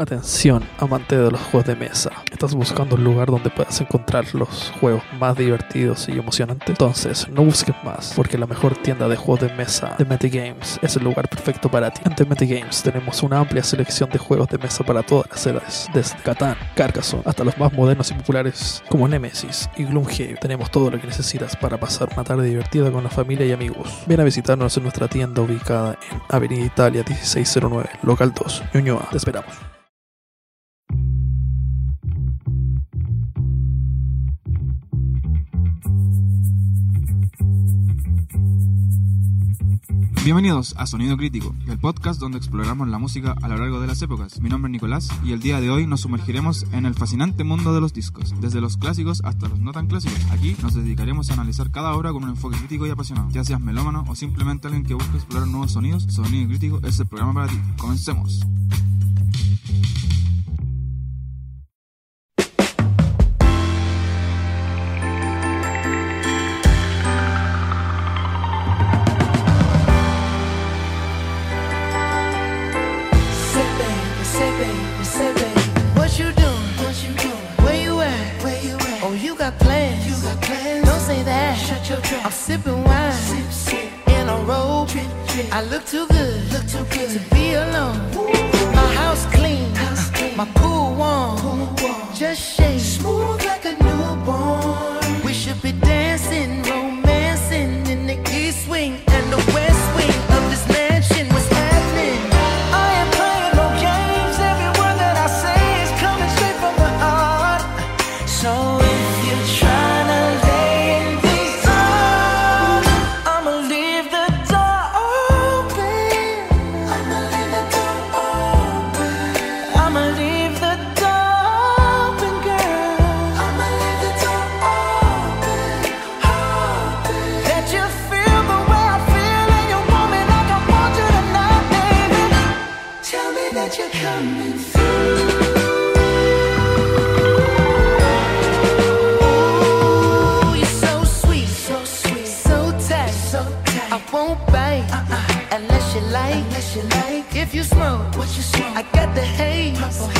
Atención, amante de los juegos de mesa. ¿Estás buscando un lugar donde puedas encontrar los juegos más divertidos y emocionantes? Entonces, no busques más, porque la mejor tienda de juegos de mesa de Metagames es el lugar perfecto para ti. En The Metagames tenemos una amplia selección de juegos de mesa para todas las edades, desde Catán, Carcassonne, hasta los más modernos y populares como Nemesis y Gloomhaven. Tenemos todo lo que necesitas para pasar una tarde divertida con la familia y amigos. Ven a visitarnos en nuestra tienda ubicada en Avenida Italia 1609, local 2, Ñuñoa. Te esperamos. Bienvenidos a Sonido Crítico, el podcast donde exploramos la música a lo largo de las épocas. Mi nombre es Nicolás y el día de hoy nos sumergiremos en el fascinante mundo de los discos, desde los clásicos hasta los no tan clásicos. Aquí nos dedicaremos a analizar cada obra con un enfoque crítico y apasionado. Ya seas melómano o simplemente alguien que busca explorar nuevos sonidos, Sonido Crítico es el programa para ti. Comencemos. Smooth like a newborn. Like. If you smoke, what you smoke? I got the haze. And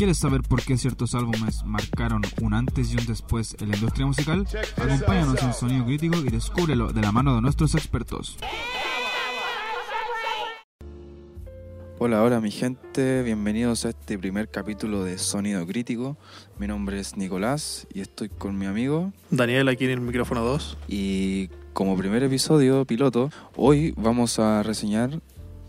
¿Quieres saber por qué ciertos álbumes marcaron un antes y un después en la industria musical? Acompáñanos en Sonido Crítico y descúbrelo de la mano de nuestros expertos. Hola, hola mi gente, bienvenidos a este primer capítulo de Sonido Crítico. Mi nombre es Nicolás y estoy con mi amigo Daniel aquí en el micrófono 2. y como primer episodio piloto, hoy vamos a reseñar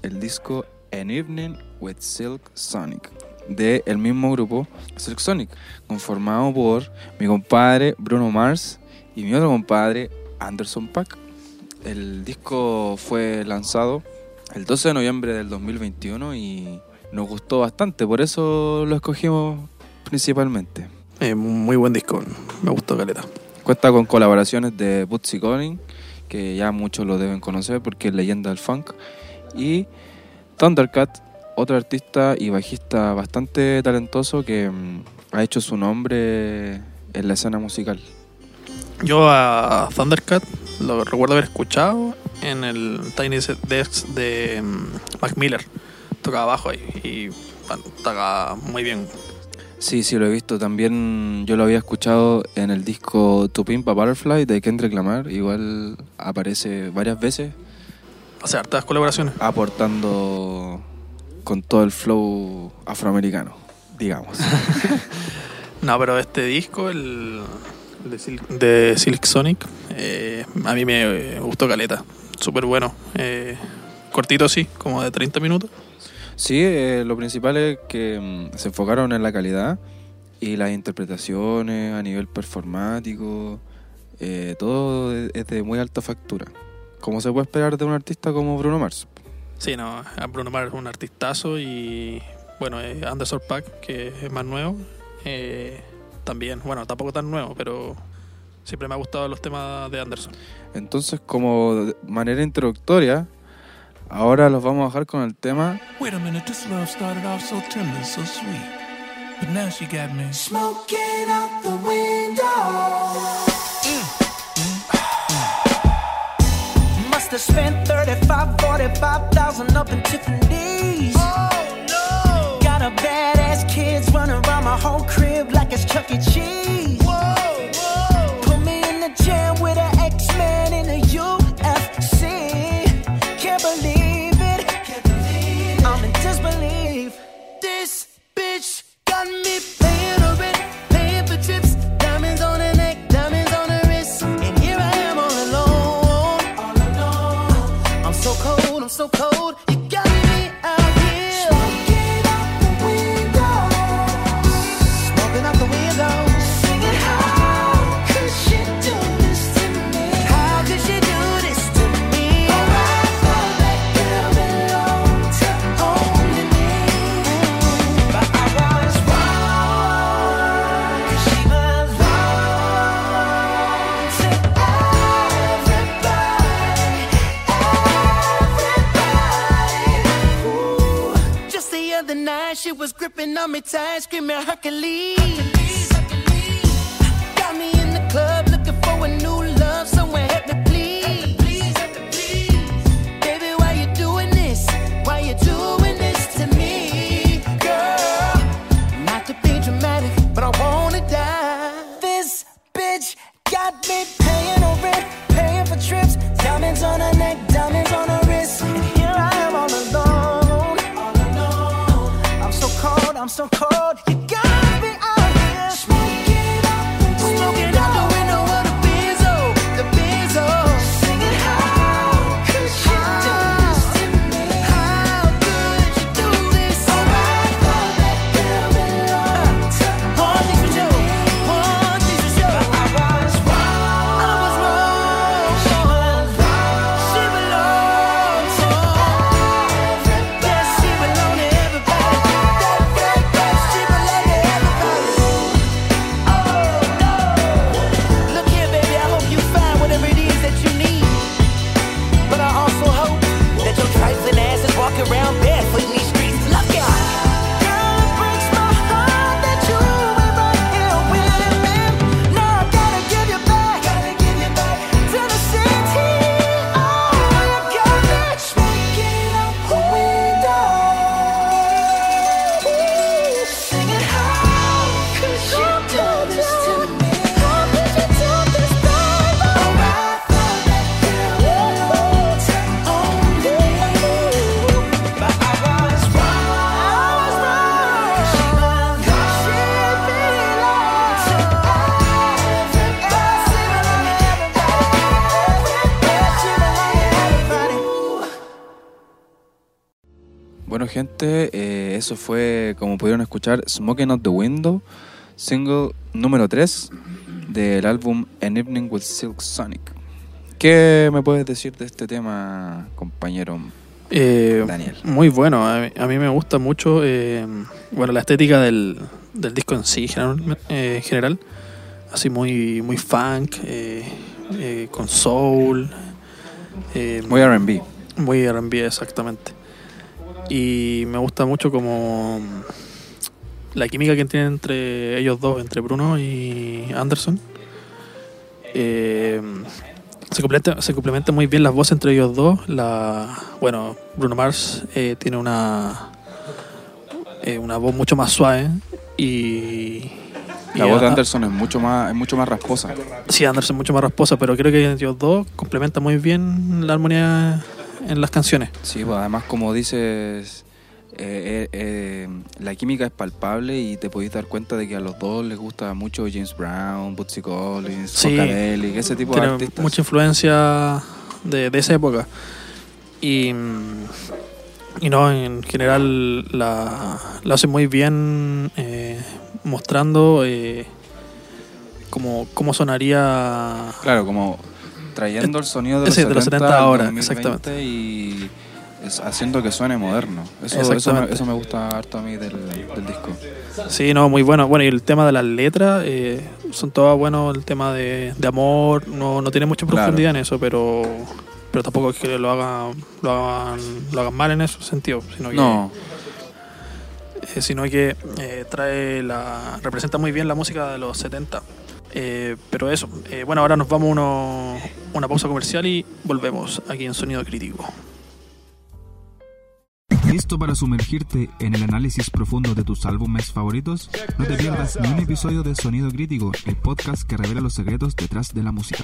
el disco An Evening with Silk Sonic de el mismo grupo Silk Sonic, conformado por mi compadre Bruno Mars y mi otro compadre Anderson Paak. El disco fue lanzado el 12 de noviembre del 2021 y nos gustó bastante, por eso lo escogimos principalmente. Eh, muy buen disco, me gustó Caleta. Cuenta con colaboraciones de Bootsy Collins, que ya muchos lo deben conocer porque es leyenda del funk, y Thundercat, otro artista y bajista bastante talentoso que mm, ha hecho su nombre en la escena musical. Yo a Thundercat lo recuerdo haber escuchado en el Tiny Desk de mm, Mac Miller. Tocaba bajo ahí y bueno, tocaba muy bien. Sí, sí, lo he visto. También yo lo había escuchado en el disco To Pimp a Butterfly de Kendrick Lamar. Igual aparece varias veces Hace hartas colaboraciones. aportando con todo el flow afroamericano, digamos. No, pero este disco, el de Silk, de Silk Sonic, eh, a mí me gustó Caleta. Súper bueno. Eh, cortito, sí, como de 30 minutos. Sí, eh, lo principal es que mm, se enfocaron en la calidad y las interpretaciones a nivel performático. eh, todo es es de muy alta factura. Como se puede esperar de un artista como Bruno Mars. Sí, no, a Bruno Mars es un artistazo y bueno, eh, Anderson Paak, que es más nuevo, eh, también, bueno, tampoco tan nuevo, pero siempre me ha gustado los temas de Anderson. Entonces, como de manera introductoria, ahora los vamos a dejar con el tema Wait a minute, this love started off so tender, so sweet. But now she got me. Smoking out the window. Have spent 35, 45,000 up in Tiffany's. Oh no! Got a badass kids running around my whole crib like it's Chuck E. Cheese. The night, she was gripping on me tight, screaming Hercules. some cold. Gente, eh, eso fue, como pudieron escuchar, Smoking Out the Window, single número 3 del álbum An Evening with Silk Sonic. ¿Qué me puedes decir de este tema, compañero Eh, Daniel? Muy bueno, a mí, a mí me gusta mucho eh, bueno, la estética del, del disco en sí, general, eh, en general. Así muy, muy funk, eh, eh, con soul, eh, Muy RB. muy R&B exactamente. Y me gusta mucho como la química que tienen entre ellos dos, entre Bruno y Anderson. Eh, se, completa, se complementan muy bien las voces entre ellos dos. La, bueno, Bruno Mars eh, tiene una eh, una voz mucho más suave y La voz de Anderson es mucho más, es mucho más rasposa. Sí, Anderson mucho más rasposa, pero creo que ellos dos complementan muy bien la armonía en las canciones. Sí, pues además como dices, eh, eh, eh, la química es palpable y te podéis dar cuenta de que a los dos les gusta mucho James Brown, Bootsy Collins, Sí. Ese tipo de artistas. mucha influencia de, de esa época. Y, y no, en general la, la hace muy bien eh, mostrando eh, cómo, cómo sonaría Claro, como trayendo el sonido de los, Sí, de los 70 al ahora, 2020 exactamente. Y haciendo que suene moderno. Eso, eso, me, Exactamente. eso me gusta harto a mí del, del disco. Sí, no, muy bueno. Bueno, y el tema de las letras, eh, son todas buenos, el tema de, de amor, no, no tiene mucha Claro. profundidad en eso, pero pero tampoco es que lo hagan, lo hagan, lo hagan mal en ese sentido, sino que, No, eh, sino que eh, trae la, representa muy bien la música de los 70. Eh, pero eso, eh, bueno, ahora nos vamos a una pausa comercial y volvemos aquí en Sonido Crítico. ¿Listo para sumergirte en el análisis profundo de tus álbumes favoritos? No te pierdas ni un episodio de Sonido Crítico, el podcast que revela los secretos detrás de la música.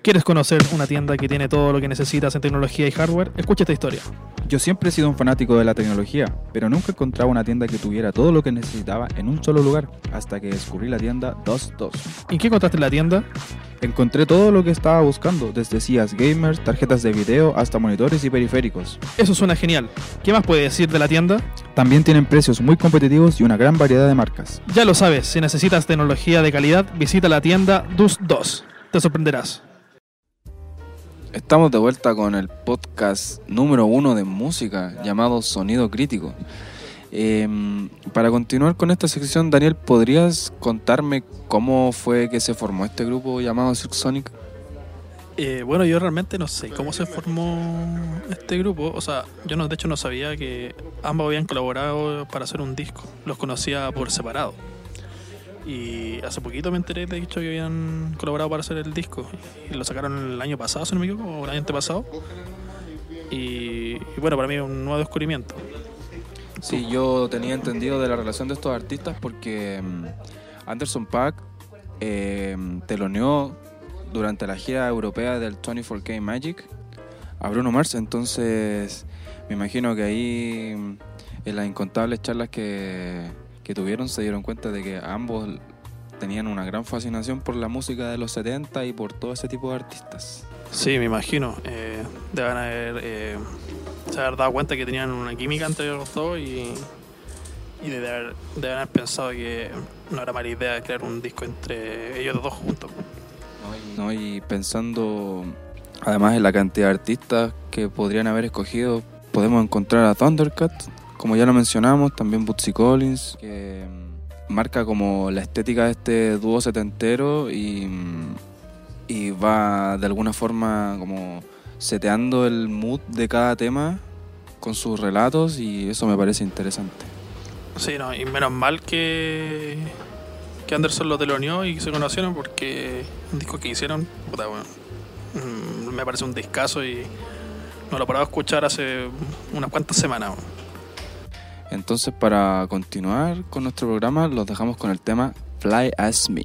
¿Quieres conocer una tienda que tiene todo lo que necesitas en tecnología y hardware? Escucha esta historia. yo siempre he sido un fanático de la tecnología, pero nunca encontraba una tienda que tuviera todo lo que necesitaba en un solo lugar, hasta que descubrí la tienda 22. ¿Y qué encontraste en la tienda? Encontré todo lo que estaba buscando, desde sillas gamers, tarjetas de video, hasta monitores y periféricos. Eso suena genial. ¿Qué más puede decir de la tienda? También tienen precios muy competitivos y una gran variedad de marcas. Ya lo sabes, si necesitas tecnología de calidad, visita la tienda Dus 2. Te sorprenderás. Estamos de vuelta con el podcast número uno de música llamado Sonido Crítico. Em, para continuar con esta sección, Daniel, ¿podrías contarme cómo fue que se formó este grupo llamado Silk Sonic? Eh, bueno, yo realmente no sé cómo se formó este grupo. O sea, yo no, de hecho no sabía que ambos habían colaborado para hacer un disco. Los conocía por separado. Y hace poquito me enteré, de hecho, que habían colaborado para hacer el disco. Y lo sacaron el año pasado, si no me equivoco, o el año antepasado. Y, bueno, para mí es un nuevo descubrimiento. Sí, yo tenía entendido de la relación de estos artistas porque mm, Anderson Paak eh, teloneó durante la gira europea del 24K Magic a Bruno Mars, entonces me imagino que ahí mm, en las incontables charlas que, que tuvieron se dieron cuenta de que ambos tenían una gran fascinación por la música de los 70 y por todo ese tipo de artistas. Sí, me imagino. Eh, deben haber, eh, se haber dado cuenta que tenían una química entre los dos y, y de haber, deben haber pensado que no era mala idea crear un disco entre ellos dos juntos. ¿no? Y pensando además en la cantidad de artistas que podrían haber escogido, podemos encontrar a Thundercat, como ya lo mencionamos, también Bootsy Collins, que mm, marca como la estética de este dúo setentero y, mm, y va de alguna forma como seteando el mood de cada tema con sus relatos y eso me parece interesante. Sí, no, y menos mal que, que Anderson lo teloneó y se conocieron porque un disco que hicieron, puta, bueno, mm, me parece un discazo y no lo he parado de escuchar hace unas cuantas semanas. Entonces para continuar con nuestro programa los dejamos con el tema Fly As Me.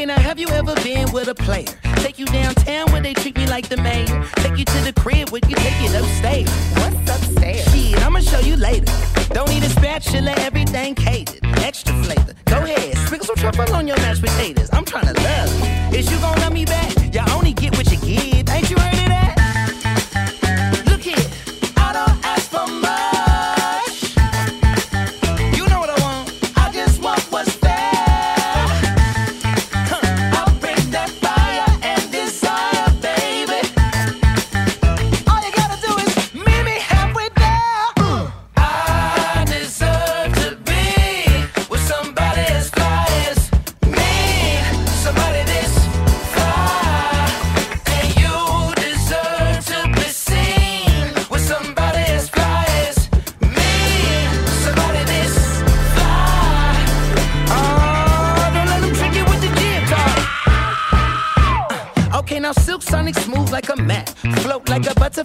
Okay, now have you ever been with a player? Take you downtown where they treat me like the mayor. Take you to the crib where you take it upstairs. What's upstairs? Shit, I'ma show you later. Don't need a spatula, everything catered. Extra flavor. Go ahead, sprinkle some truffle on your mashed potatoes. I'm trying to love you. Is you gonna love me back? You only get what you give. Ain't you heard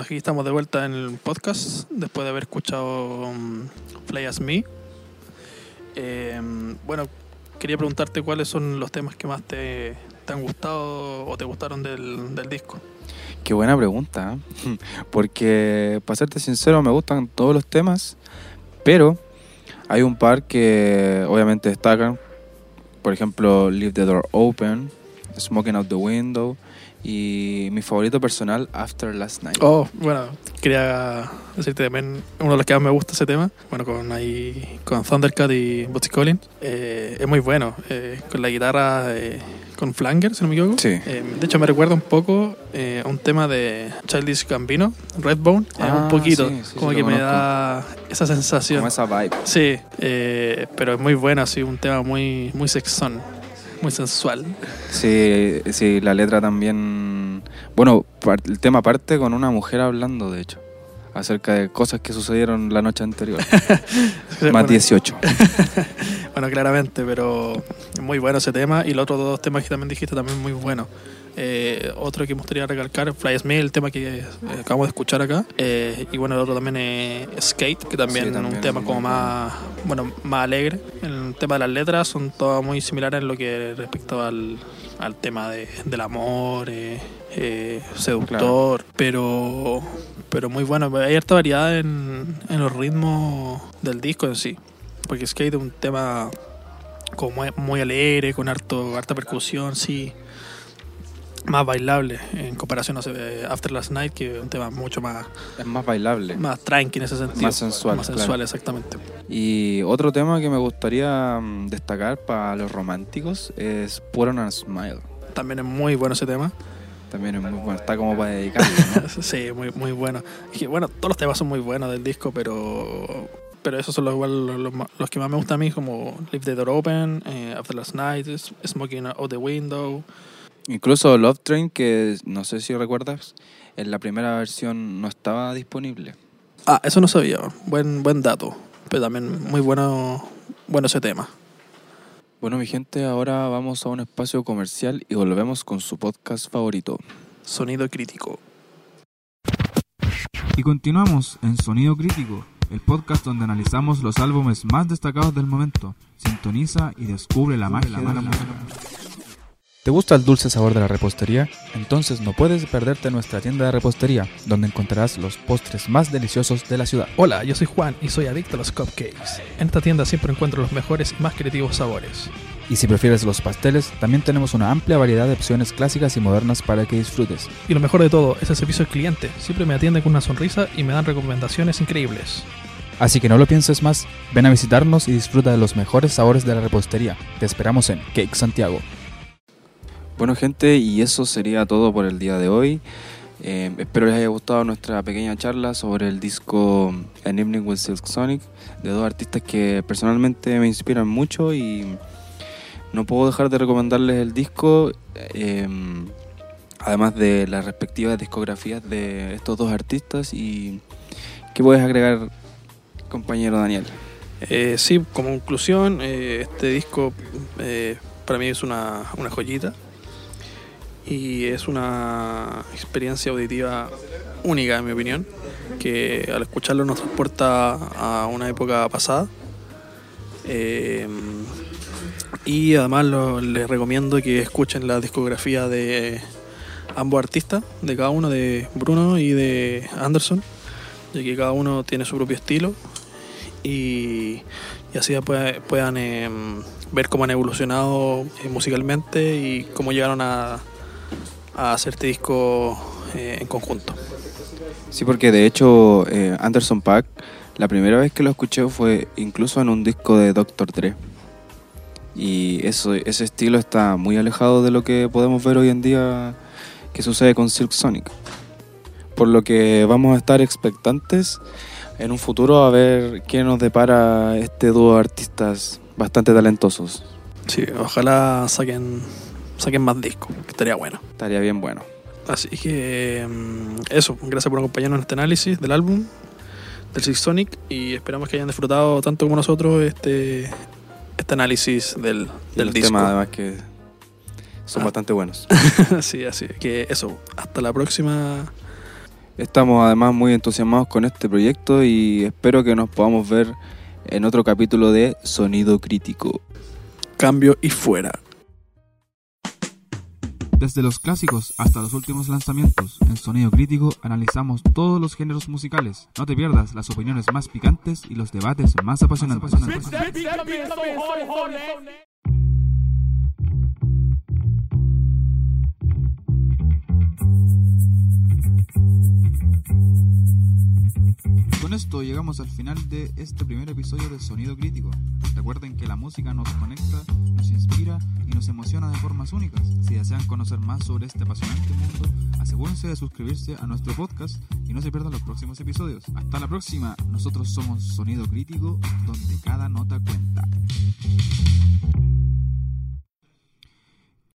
Aquí estamos de vuelta en el podcast después de haber escuchado um, Fly As Me. Eh, bueno, quería preguntarte cuáles son los temas que más te, han gustado o te gustaron del, del disco. Qué buena pregunta, ¿eh? porque para serte sincero me gustan todos los temas, pero hay un par que obviamente destacan, por ejemplo Leave the Door Open, Smoking Out the Window y mi favorito personal After Last Night. Oh, bueno, quería decirte también uno de los que más me gusta ese tema. Bueno, con ahí con Thundercat y Bootsy Collins. Eh, es muy bueno. eh, con la guitarra eh, con Flanger, si no me equivoco. Sí. Eh, de hecho, me recuerda un poco eh, a un tema de Childish Gambino, Redbone. Eh, Ah, un poquito. sí, sí, sí, como que me da esa sensación. Como esa vibe. Sí, eh, pero es muy bueno, así, un tema muy, muy sexón, muy sensual. Sí, sí, la letra también. Bueno, el tema parte con una mujer hablando, de hecho, acerca de cosas que sucedieron la noche anterior. Más Bueno, 18. Bueno, claramente, pero muy bueno ese tema. Y los otros dos temas que también dijiste también muy buenos. Eh, otro que me gustaría recalcar, Fly Me, el tema que eh, acabamos de escuchar acá. Eh, y bueno, el otro también es Skate, que también Sí, es también un tema como más, bueno, más alegre. El tema de las letras son todas muy similares en lo que respecto al, al tema de, del amor, eh, eh, seductor, pero pero muy bueno. Hay harta variedad en, en los ritmos del disco en sí. Porque Skate es un tema como muy, muy alegre, con harto, harta percusión, sí. Más bailable en comparación a After Last Night, que es un tema mucho más, Es más bailable. más tranqui en ese sentido. Más sensual, Más claro. sensual, exactamente. Y otro tema que me gustaría mm, destacar para los románticos es Put on a Smile. También es muy bueno ese tema. También es muy bueno, está como para dedicarlo, ¿no? Sí, muy, muy bueno. Es que, bueno, todos los temas son muy buenos del disco, pero pero esos son los, igual los, que más me gustan a mí, como Leave the Door Open, eh, After Last Night, Smoking Out the Window. Incluso Love Train, que no sé si recuerdas, en la primera versión no estaba disponible. Ah, eso no sabía. Buen, buen dato. Pero también muy bueno, bueno ese tema. Bueno, mi gente, ahora vamos a un espacio comercial y volvemos con su podcast favorito. Sonido crítico. Y continuamos en Sonido Crítico, el podcast donde analizamos los álbumes más destacados del momento. Sintoniza y descubre la magia de la música. ¿Te gusta el dulce sabor de la repostería? Entonces no puedes perderte nuestra tienda de repostería, donde encontrarás los postres más deliciosos de la ciudad. Hola, yo soy Juan y soy adicto a los cupcakes. En esta tienda siempre encuentro los mejores y más creativos sabores. Y si prefieres los pasteles, también tenemos una amplia variedad de opciones clásicas y modernas para que disfrutes. Y lo mejor de todo es el servicio al cliente. Siempre me atienden con una sonrisa y me dan recomendaciones increíbles. Así que no lo pienses más, ven a visitarnos y disfruta de los mejores sabores de la repostería. Te esperamos en Cake Santiago. Bueno, gente, y eso sería todo por el día de hoy. Eh, espero les haya gustado nuestra pequeña charla sobre el disco An Evening with Silk Sonic, de dos artistas que personalmente me inspiran mucho y no puedo dejar de recomendarles el disco, eh, además de las respectivas discografías de estos dos artistas. ¿Y qué puedes agregar, compañero Daniel? Eh, sí, como conclusión, este disco para mí es una, una joyita y es una experiencia auditiva única, en mi opinión, que al escucharlo nos transporta a una época pasada. Eh, y además les recomiendo que escuchen la discografía de ambos artistas, de cada uno, de Bruno y de Anderson, ya que cada uno tiene su propio estilo y, y así puede- puedan em, ver cómo han evolucionado eh, musicalmente y cómo llegaron a, a hacer este disco eh, en conjunto. Sí, porque de hecho eh, Anderson Paak, la primera vez que lo escuché fue incluso en un disco de Dr. Dre. Y eso, ese estilo está muy alejado de lo que podemos ver hoy en día que sucede con Silk Sonic. Por lo que vamos a estar expectantes en un futuro a ver qué nos depara este dúo de artistas bastante talentosos. Sí, ojalá saquen, saquen más discos, que estaría bueno. Estaría bien bueno. Así que em, eso, gracias por acompañarnos en este análisis del álbum del Six Sonic y esperamos que hayan disfrutado tanto como nosotros este, este análisis del, del disco. temas además que son Ah. bastante buenos. sí, así que eso, hasta la próxima. Estamos además muy entusiasmados con este proyecto y espero que nos podamos ver en otro capítulo de Sonido Crítico. Cambio y fuera. Desde los clásicos hasta los últimos lanzamientos, en Sonido Crítico analizamos todos los géneros musicales. No te pierdas las opiniones más picantes y los debates más apasionantes. Con esto llegamos al final de este primer episodio de Sonido Crítico. Recuerden que la música nos conecta, nos inspira y nos emociona de formas únicas. Si desean conocer más sobre este apasionante mundo, asegúrense de suscribirse a nuestro podcast y no se pierdan los próximos episodios. Hasta la próxima, nosotros somos Sonido Crítico, donde cada nota cuenta.